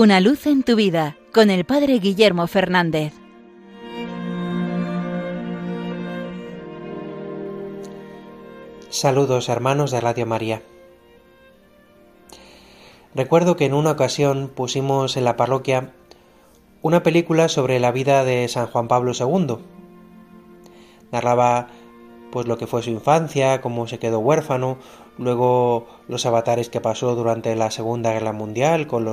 Una luz en tu vida con el Padre Guillermo Fernández. Saludos hermanos de Radio María. Recuerdo que en una ocasión pusimos en la parroquia una película sobre la vida de San Juan Pablo II. Narraba pues lo que fue su infancia, cómo se quedó huérfano, luego los avatares que pasó durante la Segunda Guerra Mundial con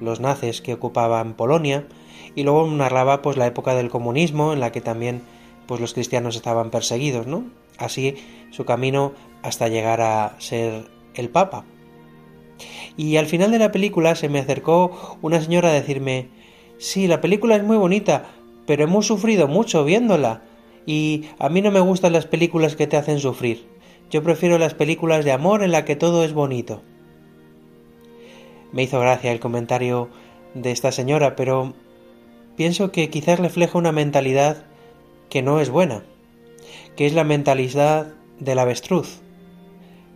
los nazis que ocupaban Polonia y luego narraba pues la época del comunismo en la que también pues los cristianos estaban perseguidos, ¿no? Así su camino hasta llegar a ser el Papa. Y al final de la película se me acercó una señora a decirme, sí, la película es muy bonita, pero hemos sufrido mucho viéndola y a mí no me gustan las películas que te hacen sufrir. Yo prefiero las películas de amor en la que todo es bonito. Me hizo gracia el comentario de esta señora, pero pienso que quizás refleja una mentalidad que no es buena, que es la mentalidad del avestruz.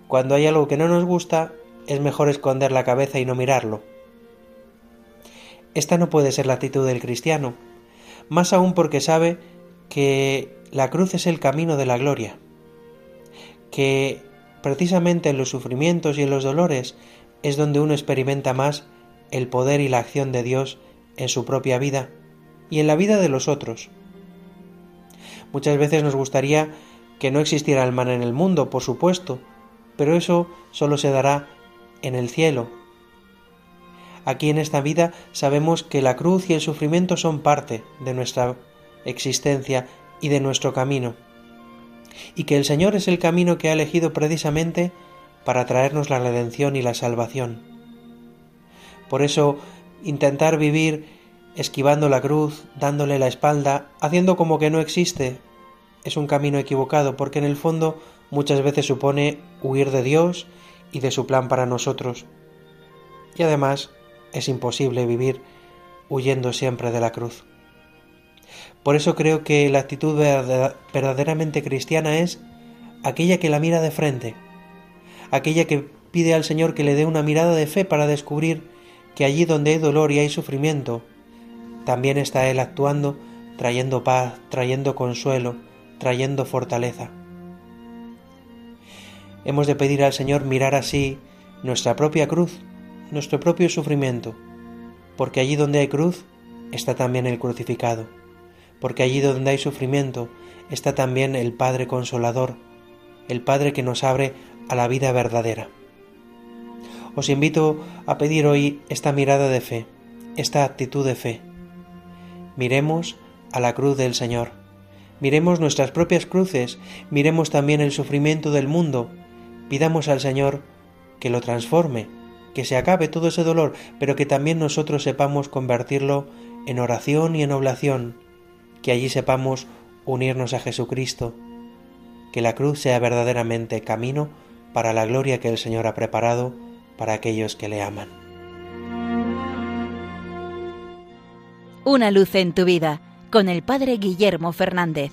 Cuando hay algo que no nos gusta, es mejor esconder la cabeza y no mirarlo. Esta no puede ser la actitud del cristiano, más aún porque sabe que la cruz es el camino de la gloria, que precisamente en los sufrimientos y en los dolores es donde uno experimenta más el poder y la acción de Dios en su propia vida y en la vida de los otros. Muchas veces nos gustaría que no existiera el mal en el mundo, por supuesto, pero eso solo se dará en el cielo. Aquí en esta vida sabemos que la cruz y el sufrimiento son parte de nuestra existencia y de nuestro camino, y que el Señor es el camino que ha elegido precisamente para traernos la redención y la salvación. Por eso, intentar vivir esquivando la cruz, dándole la espalda, haciendo como que no existe, es un camino equivocado, porque en el fondo muchas veces supone huir de Dios y de su plan para nosotros. Y además es imposible vivir huyendo siempre de la cruz. Por eso creo que la actitud verdaderamente cristiana es aquella que la mira de frente, aquella que pide al Señor que le dé una mirada de fe para descubrir que allí donde hay dolor y hay sufrimiento, también está Él actuando, trayendo paz, trayendo consuelo, trayendo fortaleza. Hemos de pedir al Señor mirar así nuestra propia cruz, nuestro propio sufrimiento, porque allí donde hay cruz está también el crucificado porque allí donde hay sufrimiento está también el Padre Consolador, el Padre que nos abre a la vida verdadera. Os invito a pedir hoy esta mirada de fe, esta actitud de fe. Miremos a la cruz del Señor, miremos nuestras propias cruces, miremos también el sufrimiento del mundo, pidamos al Señor que lo transforme, que se acabe todo ese dolor, pero que también nosotros sepamos convertirlo en oración y en oblación, que allí sepamos unirnos a Jesucristo, que la cruz sea verdaderamente camino para la gloria que el Señor ha preparado para aquellos que le aman. Una luz en tu vida con el Padre Guillermo Fernández.